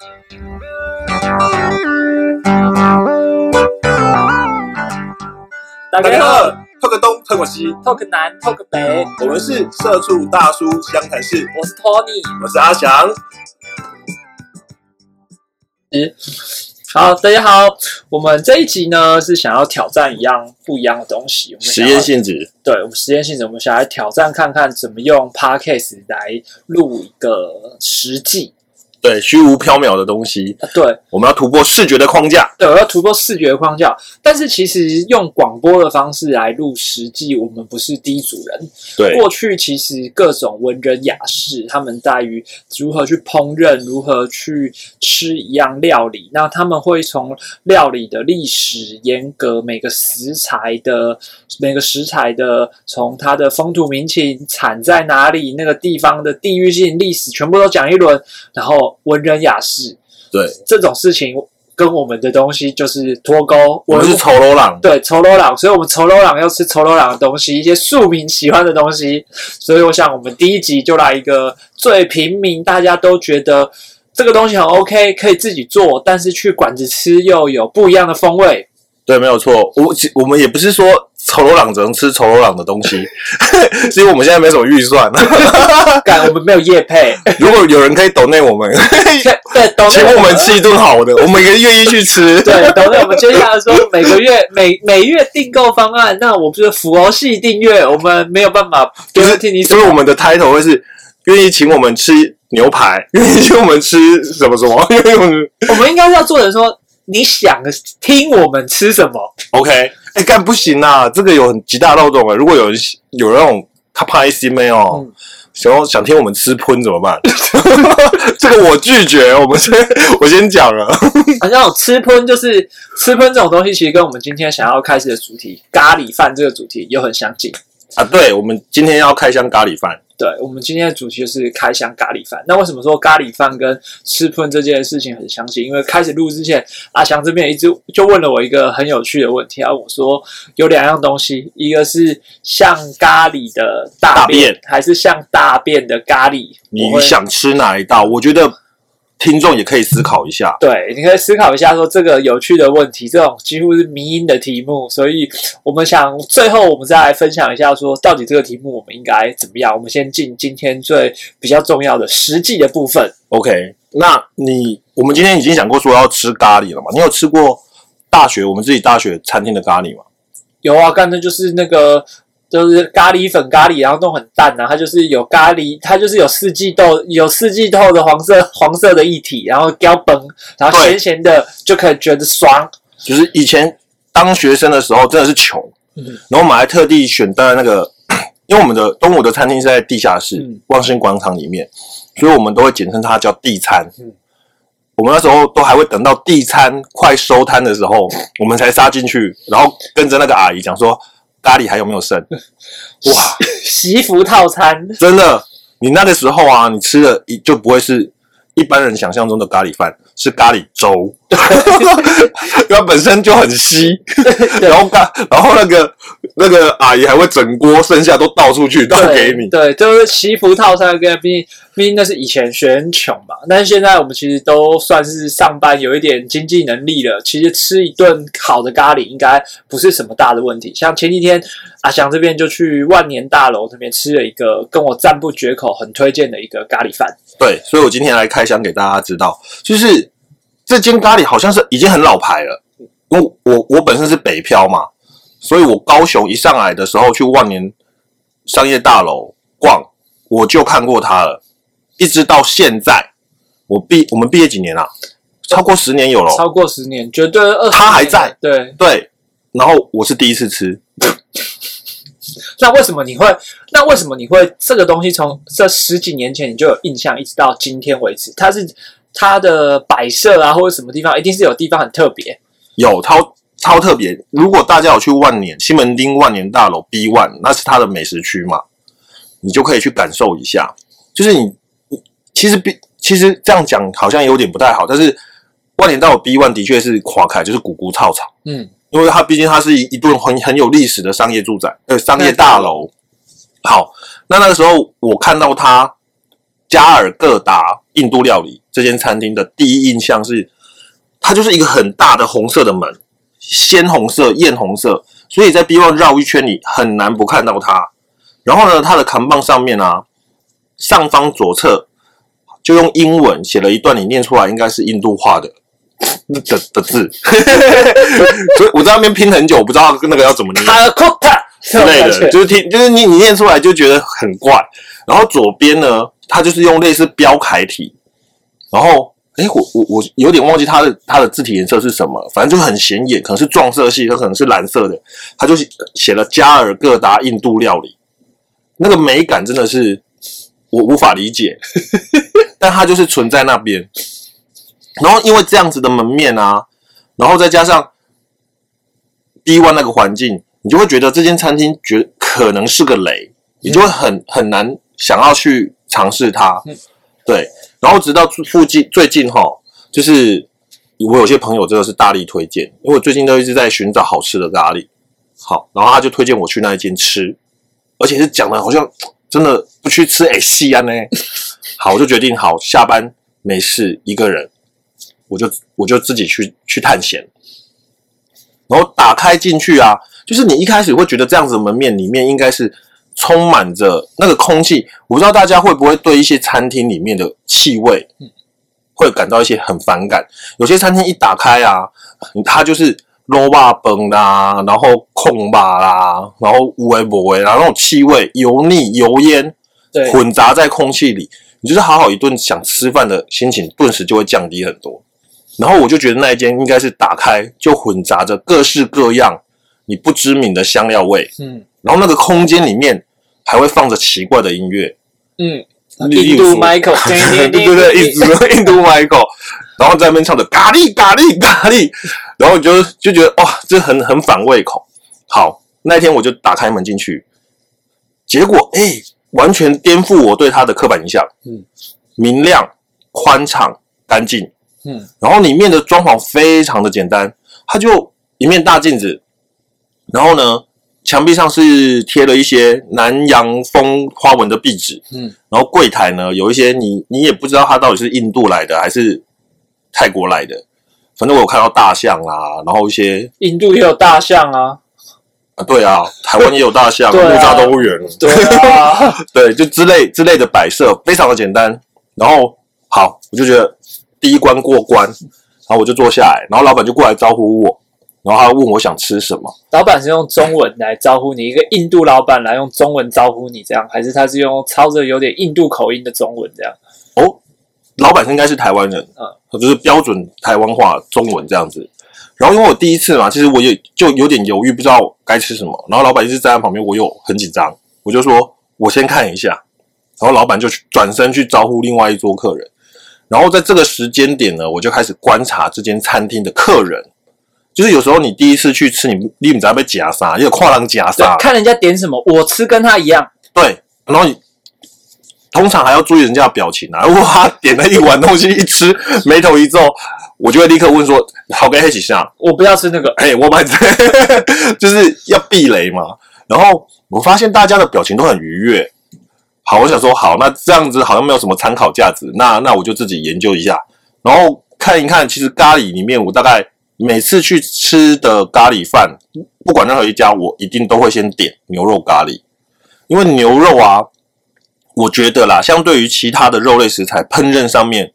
大家好，透个东，透个西，，talk 南，talk 北，我们是社畜大叔湘潭市，我是 Tony。我是阿翔。好，大家好，我们这一集呢是想要挑战一样不一样的东西，我们实验性质，对我们实验性质，我们想来挑战看看怎么用 podcast 来录一个实际。对虚无缥缈的东西，啊对我们要突破视觉的框架。对，我要突破视觉框架，但是其实用广播的方式来录实际，我们不是第一组人。对，过去其实各种文人雅士，他们在于如何去烹饪，如何去吃一样料理。那他们会从料理的历史严格，每个食材的每个食材的从它的风土民情、产在哪里、那个地方的地域性历史，全部都讲一轮。然后文人雅士对，这种事情跟我们的东西就是脱钩。我们是丑楼郎，对，丑楼郎，所以我们丑楼郎要吃丑楼郎的东西，一些庶民喜欢的东西。所以我想，我们第一集就来一个最平民，大家都觉得这个东西很 OK，可以自己做，但是去馆子吃又有不一样的风味。对，没有错。我我们也不是说丑楼郎只能吃丑楼郎的东西，所以我们现在没什么预算。干，我们没有业配，如果有人可以抖内我们，对，懂请我们吃一顿好的，我们也愿意去吃。对，懂了。我们接下来说每个月每每月订购方案，那我们是佛系订阅，我们没有办法，不就是用听你所以我们的 title 会是愿意请我们吃牛排，愿意请我们吃什么什么，愿意我们我们应该是要做的说，你想听我们吃什么？OK。哎，干不行啊，这个有很极大漏洞啊！如果有人有那种他怕 A C 妹哦嗯，想要想听我们吃喷怎么办？这个我拒绝，我们先 我先讲了。好像有吃喷，就是吃喷这种东西，其实跟我们今天想要开始的主题咖喱饭这个主题又很相近。啊，对，我们今天要开箱咖喱饭。对，我们今天的主题就是开箱咖喱饭。那为什么说咖喱饭跟吃喷这件事情很相近？因为开始录之前，阿翔这边一直就问了我一个很有趣的问题，啊，我说有两样东西，一个是像咖喱的大大便还是像大便的咖喱？你想吃哪一道？我觉得听众也可以思考一下。对，你可以思考一下，说这个有趣的问题，这种几乎是迷因的题目，所以我们想最后我们再来分享一下，说到底这个题目我们应该怎么样？我们先进今天最比较重要的实际的部分。OK，那你我们今天已经讲过说要吃咖喱了嘛？你有吃过大学我们自己大学餐厅的咖喱吗？有啊，干的就是那个。就是咖喱粉咖喱，然后弄很淡啊，它就是有咖喱，它就是有四季豆，有四季豆的黄色黄色的液体，然后胶崩，然后对咸咸的就可以觉得爽。就是以前当学生的时候真的是穷，嗯然后我们还特地选在那个，因为我们的东吴的餐厅是在地下室、嗯望星广场里面，所以我们都会简称它叫地餐。嗯我们那时候都还会等到地餐快收摊的时候，我们才杀进去，然后跟着那个阿姨讲说咖喱还有没有剩。哇，西服套餐，真的，你那个时候啊，你吃的一就不会是一般人想象中的咖喱饭，是咖喱粥，因为它本身就很稀，然后咖，然后那个那个阿姨还会整锅剩下都倒出去倒给你。对，就是祈福套餐跟毕竟毕竟那是以前学很穷嘛，但是现在我们其实都算是上班有一点经济能力了，其实吃一顿好的咖喱应该不是什么大的问题。像前几天阿翔这边就去万年大楼这边吃了一个跟我赞不绝口、很推荐的一个咖喱饭。对，所以我今天来开箱给大家知道，就是这间咖喱好像是已经很老牌了，因为我我本身是北漂嘛，所以我高雄一上来的时候去万年商业大楼逛，我就看过它了，一直到现在，我毕我们毕业几年啊？超过十年有了，超过十年，绝对二十。它还在。对，对，然后我是第一次吃，那为什么你会？那为什么你会这个东西从这十几年前你就有印象，一直到今天为止？它是它的摆设啊，或者什么地方，一定是有地方很特别。有超超特别。如果大家有去万年西门町万年大楼 B One，那是它的美食区嘛，你就可以去感受一下。就是你，其实比其实这样讲好像有点不太好，但是万年大楼 B One 的确是垮开，就是古古草草，嗯，因为它毕竟它是一一栋很很有历史的商业住宅，呃，商业大楼。好，那那个时候我看到它加尔各答印度料理，这间餐厅的第一印象是，它就是一个很大的红色的门，鲜红色、艳红色，所以在 B One 绕一圈你很难不看到它。然后呢，它的扛棒上面啊，上方左侧就用英文写了一段，你念出来应该是印度话的 的的字，所以我在那边拼很久，我不知道那个要怎么念。之类的，就是听，就是你你念出来就觉得很怪。然后左边呢，它就是用类似标楷体，然后哎，我我我有点忘记它的它的字体颜色是什么，反正就很显眼，可能是撞色系，它可能是蓝色的，它就写了加尔各答印度料理，那个美感真的是我无法理解，但它就是存在那边。然后因为这样子的门面啊，然后再加上 B one 那个环境。你就会觉得这间餐厅觉可能是个雷，你就会很很难想要去尝试它。对，然后直到附近最近哈，就是我有些朋友真的是大力推荐，因为我最近都一直在寻找好吃的咖喱。好，然后他就推荐我去那一间吃，而且是讲的好像真的不去吃哎西安呢。好，我就决定好下班没事一个人，我就我就自己去去探险，然后打开进去啊。就是你一开始会觉得这样子的门面里面应该是充满着那个空气，我不知道大家会不会对一些餐厅里面的气味会感到一些很反感。有些餐厅一打开啊，它就是肉霸崩啦，然后空霸啦，然后乌龟不龟，然后那种气味油腻油烟混杂在空气里，你就是好好一顿想吃饭的心情顿时就会降低很多。然后我就觉得那一间应该是打开就混杂着各式各样。你不知名的香料味，嗯，然后那个空间里面还会放着奇怪的音乐，嗯，印度 Michael，对对对，一直印度 Michael，然后在那边唱着咖喱咖喱咖喱，然后就就觉得哇，这很很反胃口。好，那一天我就打开门进去，结果哎，完全颠覆我对他的刻板印象，嗯，明亮、宽敞、干净，嗯，然后里面的装潢非常的简单，它就一面大镜子。然后呢，墙壁上是贴了一些南洋风花纹的壁纸，嗯，然后柜台呢有一些你你也不知道它到底是印度来的还是泰国来的，反正我有看到大象啊，然后一些印度也有大象啊，啊对啊，台湾也有大象，木栅动物园，对啊，对，就之类之类的摆设非常的简单，然后好，我就觉得第一关过关，然后我就坐下来，然后老板就过来招呼我。然后他问我想吃什么，老板是用中文来招呼你，一个印度老板来用中文招呼你，这样还是他是用操着有点印度口音的中文这样？哦，老板应该是台湾人，嗯，就是标准台湾话中文这样子。然后因为我第一次嘛，其实我也就有点犹豫，不知道该吃什么。然后老板一直站在旁边，我又很紧张，我就说我先看一下。然后老板就转身去招呼另外一桌客人。然后在这个时间点呢，我就开始观察这间餐厅的客人。就是有时候你第一次去吃，你你不知道被夹杀，因为跨栏夹杀。看人家点什么，我吃跟他一样。对，然后你通常还要注意人家的表情啊。如果他点了一碗东西一吃，眉头一皱，我就会立刻问说：“好，跟黑起下。”我不要吃那个。哎，我买，就是要避雷嘛。然后我发现大家的表情都很愉悦。好，我想说，好，那这样子好像没有什么参考价值。那那我就自己研究一下，然后看一看。其实咖喱里面，我大概。每次去吃的咖喱饭，不管任何一家，我一定都会先点牛肉咖喱，因为牛肉啊，我觉得啦，相对于其他的肉类食材，烹饪上面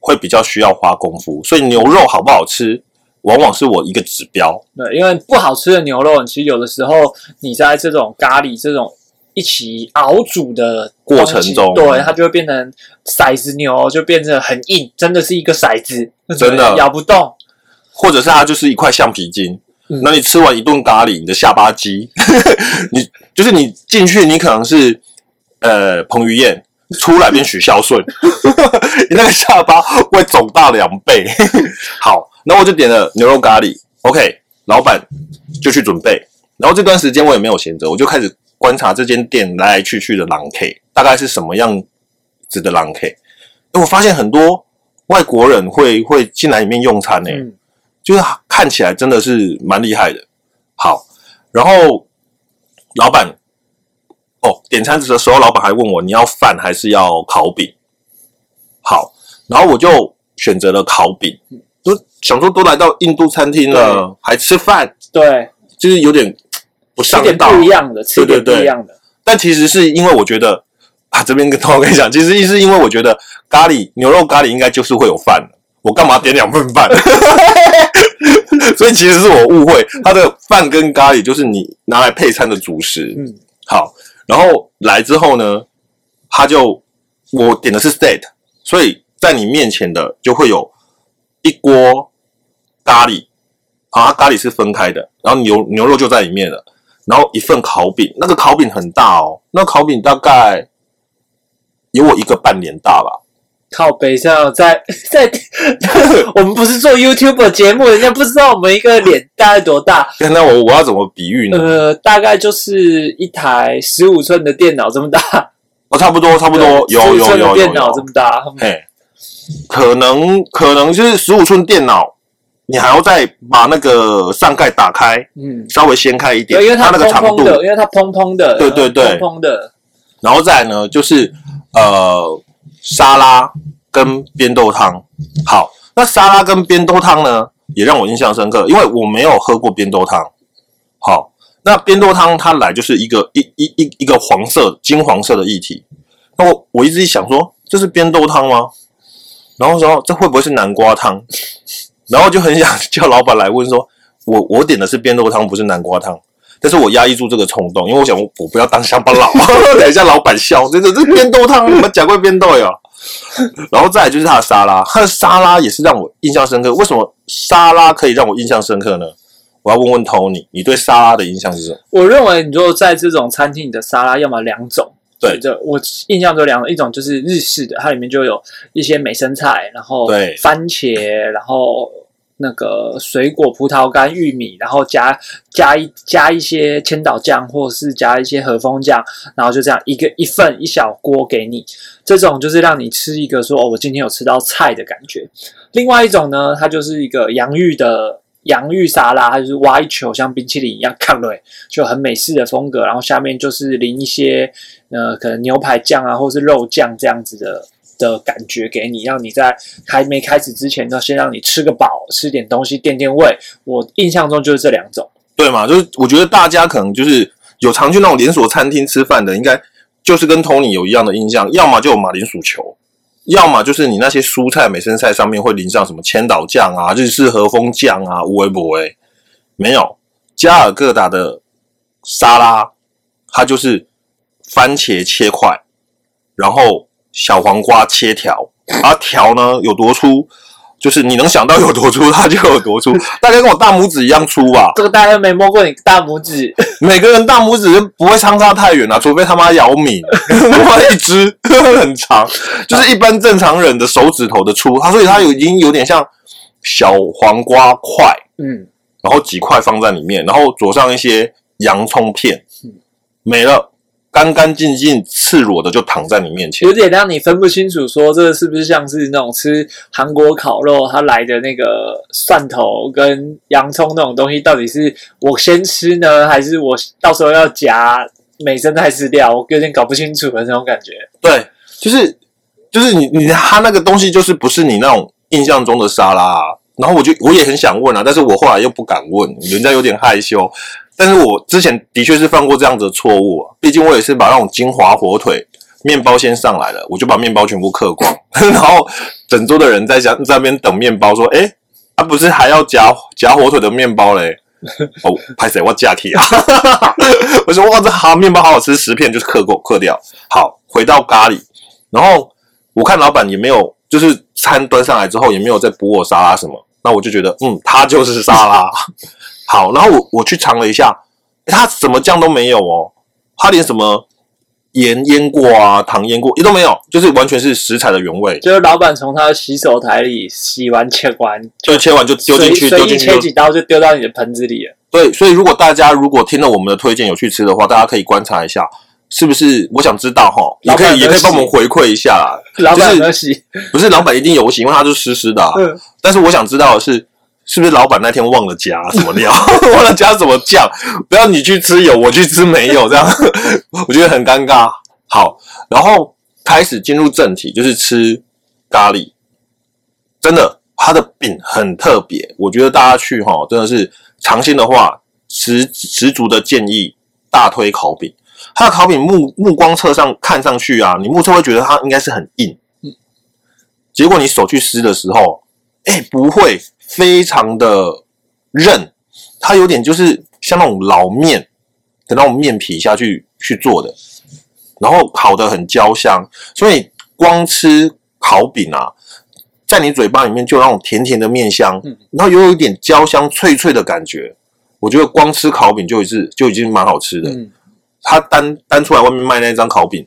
会比较需要花功夫，所以牛肉好不好吃，往往是我一个指标。对，因为不好吃的牛肉，其实有的时候你在这种咖喱这种一起熬煮的过程中，对它就会变成骰子牛，就变成很硬，真的是一个骰子，真的。咬不动。或者是它就是一块橡皮筋，那你吃完一顿咖喱，你的下巴肌，你就是你进去，你可能是呃彭于晏，出来变许孝顺，你那个下巴会肿大两倍。好，那我就点了牛肉咖喱，OK，老板就去准备，然后这段时间我也没有闲着，我就开始观察这间店来来去去的狼 K 大概是什么样子的狼 K，哎，我发现很多外国人会会进来里面用餐呢。就是看起来真的是蛮厉害的。好，然后老板哦，点餐的时候，老板还问我你要饭还是要烤饼。好，然后我就选择了烤饼，就想说都来到印度餐厅了，还吃饭，对，就是有点不上道。不一样的，对对对一样的。但其实是因为我觉得啊，这边跟同我跟你讲，其实是因为我觉得咖喱牛肉咖喱应该就是会有饭的，我干嘛点两份饭？所以其实是我误会，它的饭跟咖喱就是你拿来配餐的主食。嗯，好，然后来之后呢，他就我点的是 set，所以在你面前的就会有一锅咖喱，啊，咖喱是分开的，然后牛牛肉就在里面了，然后一份烤饼，那个烤饼很大哦，那烤饼大概有我一个半脸大吧，靠北上在在，我们不是做 YouTube 节目，人家不知道我们一个脸大概多大。那我我要怎么比喻呢？呃，大概就是一台十五寸的电脑这么大，哦，差不多差不多，有15有有电脑这，么大。嘿，可能可能就是十五寸电脑，你还要再把那个上盖打开，嗯，稍微掀开一点，因为它那个长度，因为它蓬蓬的，对对对蓬蓬的。然后再呢就是呃沙拉跟边豆汤。好，那沙拉跟边豆汤呢也让我印象深刻，因为我没有喝过边豆汤。好，那边豆汤它来就是一个一一一一个黄色金黄色的液体，那我我一直想说这是边豆汤吗？然后说这会不会是南瓜汤？然后就很想 叫老板来问说，我我点的是边豆汤，不是南瓜汤。但是我压抑住这个冲动，因为我想我不要当乡巴佬，等一下老板笑，这个这边豆汤，你们讲过边豆哟。然后再来就是它的沙拉，它的沙拉也是让我印象深刻。为什么沙拉可以让我印象深刻呢？我要问问 Tony，你对沙拉的印象是什么？我认为，你如果在这种餐厅，你的沙拉要么两种，对这我印象中两种，一种就是日式的，它里面就有一些美生菜，然后对番茄，然后那个水果、葡萄干、玉米，然后加加一加一些千岛酱，或是加一些和风酱，然后就这样一个一份一小锅给你。这种就是让你吃一个说哦，我今天有吃到菜的感觉。另外一种呢，它就是一个洋芋的洋芋沙拉，它就是挖一球像冰淇淋一样看了，就很美式的风格。然后下面就是淋一些呃可能牛排酱啊，或是肉酱这样子的的感觉给你，让你在还没开始之前呢，先让你吃个饱，吃点东西垫垫胃。我印象中就是这两种。对嘛？就是我觉得大家可能就是有常去那种连锁餐厅吃饭的，应该就是跟 Tony 有一样的印象，要么就有马铃薯球，要么就是你那些蔬菜美生菜上面会淋上什么千岛酱啊、日式和风酱啊、无为不为，没有加尔各答的沙拉，它就是番茄切块，然后小黄瓜切条，而条呢有多粗？就是你能想到有多粗，它就有多粗，大概跟我大拇指一样粗吧。这个大家没摸过你大拇指，每个人大拇指不会相差太远啊，除非他妈姚明，他妈一只很长，就是一般正常人的手指头的粗，它所以它有已经有点像小黄瓜块，嗯，然后几块放在里面，然后佐上一些洋葱片，没了，干干净净赤裸的就躺在你面前有。点让你分不清楚，说这是不是像是那种吃韩国烤肉，它来的那个蒜头跟洋葱那种东西，到底是我先吃呢，还是我到时候要夹美生菜饲料？我有点搞不清楚的那种感觉。对，就是就是你你他那个东西就是不是你那种印象中的沙拉、啊，然后我就我也很想问啊，但是我后来又不敢问，人家有点害羞。但是我之前的确是犯过这样子的错误啊，毕竟我也是把那种金华火腿面包先上来了，我就把面包全部嗑光，然后整桌的人在家在那边等面包，说：“哎，啊不是还要夹夹火腿的面包嘞？”哦，拍谁？我架体啊！我说哇，这好面包好好吃，十片就是嗑过嗑掉。好，回到咖喱，然后我看老板也没有，就是餐端上来之后也没有再补我沙拉什么，那我就觉得嗯，它就是沙拉。好，然后我我去尝了一下，诶它什么酱都没有哦，它连什么盐腌过啊、糖腌过也都没有，就是完全是食材的原味，就是老板从他的洗手台里洗完切完，就切完就丢进去，随随意丢进去就切几刀就丢到你的盆子里了。对，所以如果大家如果听了我们的推荐有去吃的话，大家可以观察一下，是不是？我想知道哈，也可以也可以帮我们回馈一下啦。老板有洗？不是老板一定有洗，因为它是湿湿的、啊。嗯，但是我想知道的是，是不是老板那天忘了加什么料，忘了加什么酱？不要你去吃有，我去吃没有，这样我觉得很尴尬。好，然后开始进入正题，就是吃咖喱。真的，它的饼很特别，我觉得大家去哈，真的是尝鲜的话，十十足的建议，大推烤饼。它的烤饼目目光侧上看上去啊，你目测会觉得它应该是很硬，结果你手去撕的时候，哎、不会，非常的韧，它有点就是像那种老面的那种面皮下去去做的，然后烤的很焦香，所以光吃烤饼啊，在你嘴巴里面就有那种甜甜的面香，嗯然后又有一点焦香脆脆的感觉。我觉得光吃烤饼就已是就已经蛮好吃的。嗯它单单出来外面卖那张烤饼，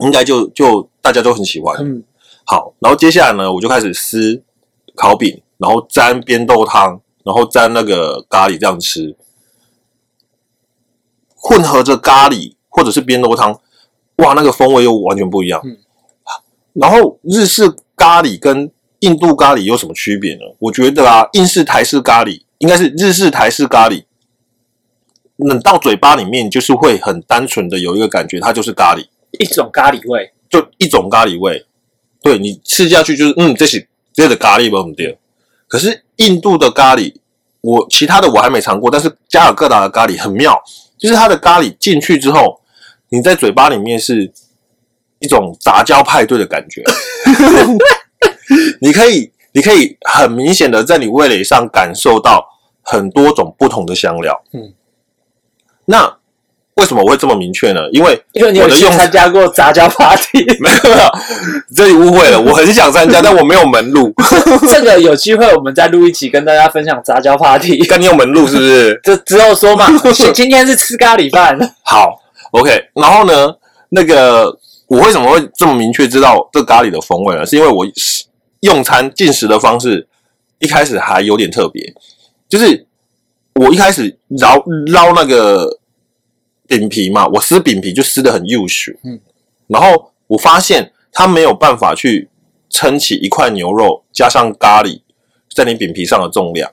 应该就就大家都很喜欢。嗯，好，然后接下来呢，我就开始撕烤饼，然后沾边豆汤，然后沾那个咖喱这样吃，混合着咖喱或者是边豆汤，哇，那个风味又完全不一样。嗯然后日式咖喱跟印度咖喱有什么区别呢？我觉得啊，印式台式咖喱应该是日式台式咖喱，冷到嘴巴里面就是会很单纯的有一个感觉，它就是咖喱。一种咖喱味，就一种咖喱味，对你吃下去就是嗯，这是这个咖喱味很对。可是印度的咖喱，我其他的我还没尝过，但是加尔各答的咖喱很妙，就是它的咖喱进去之后，你在嘴巴里面是一种杂交派对的感觉，你可以你可以很明显的在你味蕾上感受到很多种不同的香料。嗯，那为什么我会这么明确呢？因为因为你有参加过杂交 party，没有没有，这里误会了。我很想参加，但我没有门路。这个有机会我们再录一集跟大家分享杂交 party。但你有门路是不是？这之后说嘛，今今天是吃咖喱饭，好，OK。然后呢，那个我为什么会这么明确知道这咖喱的风味呢？是因为我用餐进食的方式一开始还有点特别，就是我一开始捞捞那个饼皮嘛，我撕饼皮就撕的很幼熟，嗯，然后我发现它没有办法去撑起一块牛肉加上咖喱在你饼皮上的重量。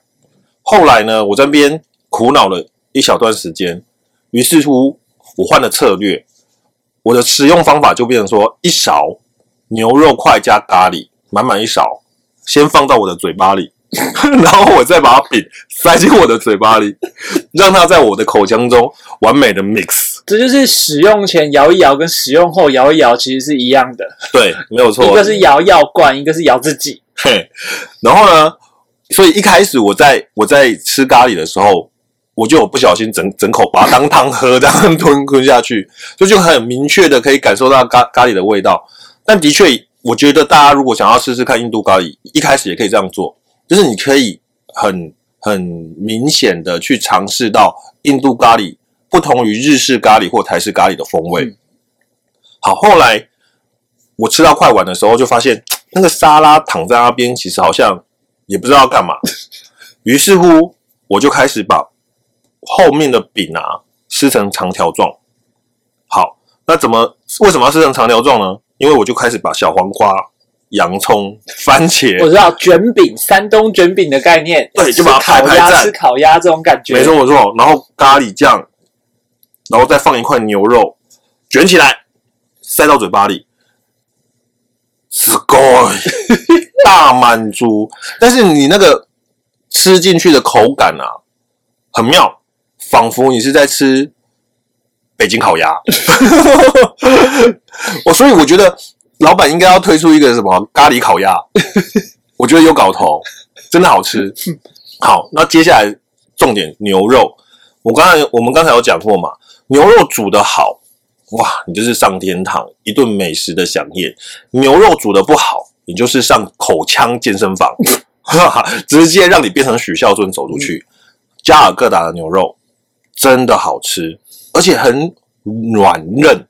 后来呢，我这边苦恼了一小段时间，于是乎我换了策略，我的食用方法就变成说一勺牛肉块加咖喱，满满一勺，先放到我的嘴巴里，然后我再把它饼塞进我的嘴巴里，让它在我的口腔中完美的 mix。这就是使用前摇一摇跟使用后摇一摇其实是一样的，对，没有错。一个是摇药罐，一个是摇自己。嘿，然后呢，所以一开始我在我在吃咖喱的时候，我就有不小心整整口把它当汤喝，这样吞吞下去，所以就很明确的可以感受到咖咖喱的味道。但的确，我觉得大家如果想要试试看印度咖喱，一开始也可以这样做，就是你可以很很明显的去尝试到印度咖喱不同于日式咖喱或台式咖喱的风味。嗯好，后来我吃到快完的时候，就发现那个沙拉躺在那边，其实好像也不知道要干嘛。于是乎，我就开始把后面的饼啊撕成长条状。好，那怎么为什么要撕成长条状呢？因为我就开始把小黄瓜、洋葱、番茄，我知道卷饼，山东卷饼的概念，对就把它吃烤鸭，排排站吃烤鸭这种感觉。没错没错，然后咖喱酱，然后再放一块牛肉，卷起来，塞到嘴巴里，すごい，大满足。但是你那个吃进去的口感啊，很妙，仿佛你是在吃北京烤鸭。我所以我觉得 老板应该要推出一个什么？咖喱烤鸭，我觉得有搞头，真的好吃。好，那接下来重点牛肉，我刚才我们刚才有讲过嘛，牛肉煮得好，哇，你就是上天堂，一顿美食的飨宴；牛肉煮得不好，你就是上口腔健身房，哈哈，直接让你变成许孝顺走出去。加尔各答的牛肉真的好吃，而且很软嫩，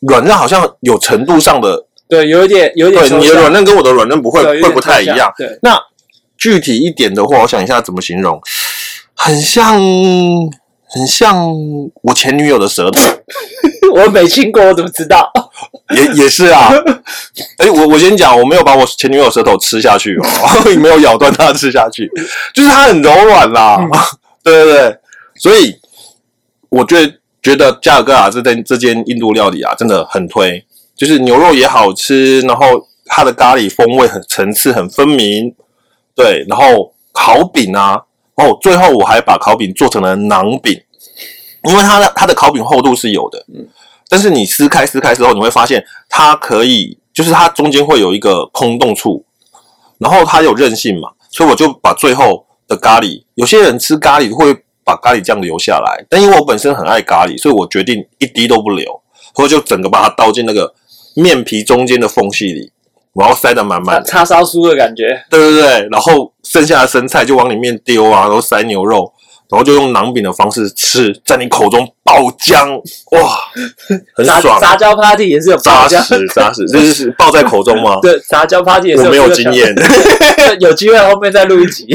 软嫩好像有程度上的，对，有一点，有一点对，你的软嫩跟我的软嫩不会会不太一样。对，那具体一点的话，我想一下怎么形容，很像，很像我前女友的舌头，我没亲过，我怎么知道？也也是啊。哎、我我先讲，我没有把我前女友舌头吃下去哦，没有咬断它吃下去，就是它很柔软啦。嗯对对对，所以我觉得觉得加尔各答这间这间印度料理啊，真的很推，就是牛肉也好吃，然后它的咖喱风味很层次很分明，对，然后烤饼啊，哦，最后我还把烤饼做成了馕饼，因为它的它的烤饼厚度是有的，嗯，但是你撕开撕开之后，你会发现它可以，就是它中间会有一个空洞处，然后它有韧性嘛，所以我就把最后的咖喱，有些人吃咖喱会把咖喱酱留下来，但因为我本身很爱咖喱，所以我决定一滴都不留，或者就整个把它倒进那个面皮中间的缝隙里。然后塞得满满，叉烧酥的感觉。对对对，然后剩下的生菜就往里面丢啊，然后塞牛肉，然后就用馕饼的方式吃，在你口中爆浆，哇，很爽。杂交 party 也是有扎实扎实，这是 爆在口中吗？对，杂交 party 也是我没有经验，有机会后面再录一集。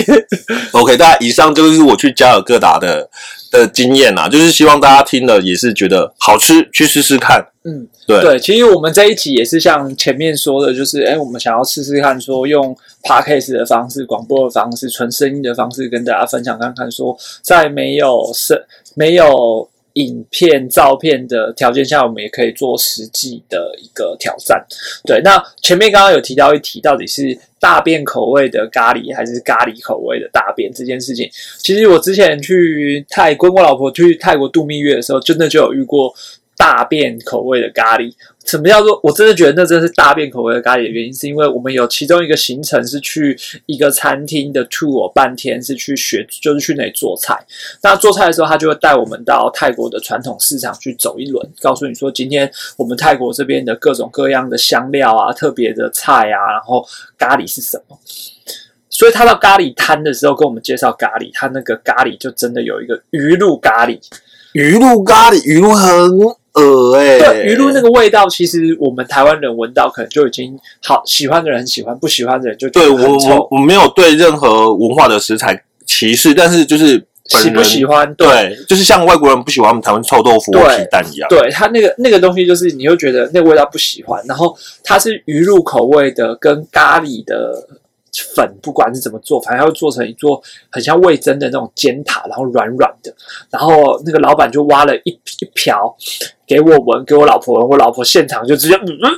OK，大家以上就是我去加尔各答的的经验啦，就是希望大家听了也是觉得好吃，去试试看。嗯，对对，其实我们这一集也是像前面说的，就是哎，我们想要试试看，说用 podcast 的方式、广播的方式、纯声音的方式跟大家分享看看，说在没有声、没有影片、照片的条件下，我们也可以做实际的一个挑战。对，那前面刚刚有提到一题，到底是大便口味的咖喱还是咖喱口味的大便这件事情，其实我之前去泰跟我老婆去泰国度蜜月的时候，真的就有遇过。大便口味的咖喱，什么叫做？我真的觉得那真是大便口味的咖喱的原因，是因为我们有其中一个行程是去一个餐厅的 tour 半天，是去学，就是去那里做菜。那做菜的时候，他就会带我们到泰国的传统市场去走一轮，告诉你说今天我们泰国这边的各种各样的香料啊、特别的菜啊，然后咖喱是什么。所以他到咖喱摊的时候跟我们介绍咖喱，他那个咖喱就真的有一个鱼露咖喱，鱼露咖喱，鱼露很。呃，哎，对，鱼露那个味道，其实我们台湾人闻到可能就已经好，喜欢的人很喜欢，不喜欢的人就对我我我没有对任何文化的食材歧视，但是就是喜不喜欢，对，就是像外国人不喜欢我们台湾臭豆腐或皮蛋一样，对他那个那个东西，就是你又觉得那个味道不喜欢，然后它是鱼露口味的，跟咖喱的。粉不管是怎么做，反正它会做成一座很像味增的那种尖塔，然后软软的，然后那个老板就挖了一一瓢给我闻，给我老婆闻，我老婆现场就直接嗯嗯，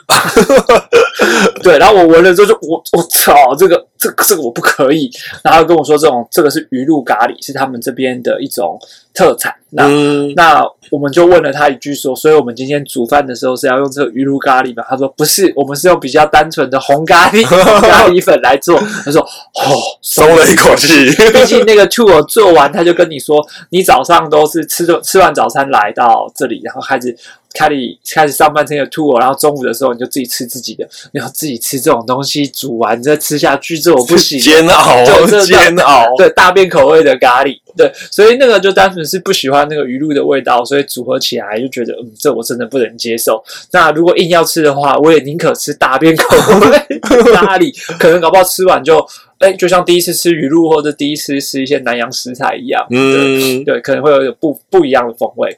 对，然后我闻了之后就我我操，这个这这个我不可以，然后跟我说这种这个是鱼露咖喱，是他们这边的一种特产，那那我们就问了他一句说，所以我们今天煮饭的时候是要用这个鱼露咖喱吗？他说不是，我们是用比较单纯的红咖喱 咖喱粉来做。他说：“哦，松了一口气。毕竟那个 tour 做完，他就跟你说，你早上都是吃吃完早餐来到这里，然后开始。”开始开始上半天的 tour，然后中午的时候你就自己吃自己的，然后自己吃这种东西煮完再吃下去，这我不行。煎熬，煎熬。对，大便口味的咖喱，对，所以那个就单纯是不喜欢那个鱼露的味道，所以组合起来就觉得，嗯，这我真的不能接受。那如果硬要吃的话，我也宁可吃大便口味 咖喱，可能搞不好吃完就，哎，就像第一次吃鱼露或者第一次吃一些南洋食材一样，嗯，对，可能会有不不一样的风味。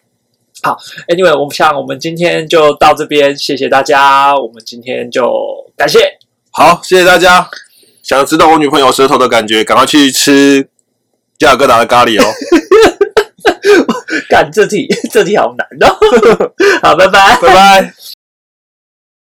好，Anyway，我们像我们今天就到这边，谢谢大家。我们今天就感谢，好，谢谢大家。想知道我女朋友舌头的感觉，赶快去吃加尔各答的咖喱哦。干这题，这题好难哦。好，拜拜，拜拜。